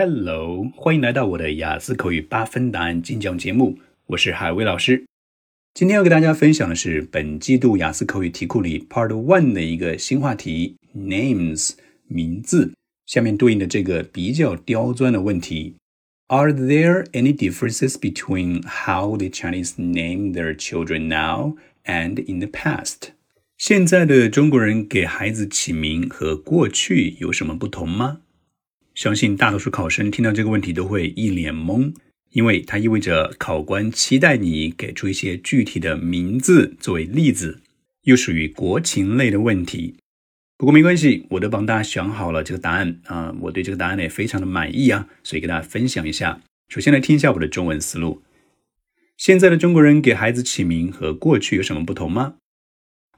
Hello，欢迎来到我的雅思口语八分答案精讲节目，我是海威老师。今天要给大家分享的是本季度雅思口语题库里 Part One 的一个新话题：Names 名字。下面对应的这个比较刁钻的问题：Are there any differences between how the Chinese name their children now and in the past？现在的中国人给孩子起名和过去有什么不同吗？相信大多数考生听到这个问题都会一脸懵，因为它意味着考官期待你给出一些具体的名字作为例子，又属于国情类的问题。不过没关系，我都帮大家想好了这个答案啊，我对这个答案呢也非常的满意啊，所以跟大家分享一下。首先来听一下我的中文思路：现在的中国人给孩子起名和过去有什么不同吗？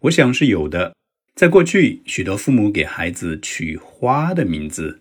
我想是有的。在过去，许多父母给孩子取花的名字。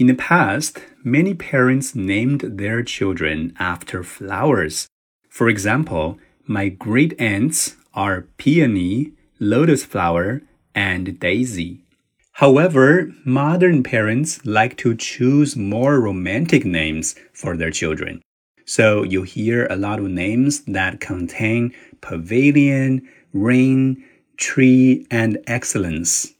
In the past, many parents named their children after flowers. For example, my great aunts are peony, lotus flower, and daisy. However, modern parents like to choose more romantic names for their children. So you hear a lot of names that contain pavilion, rain, tree, and excellence.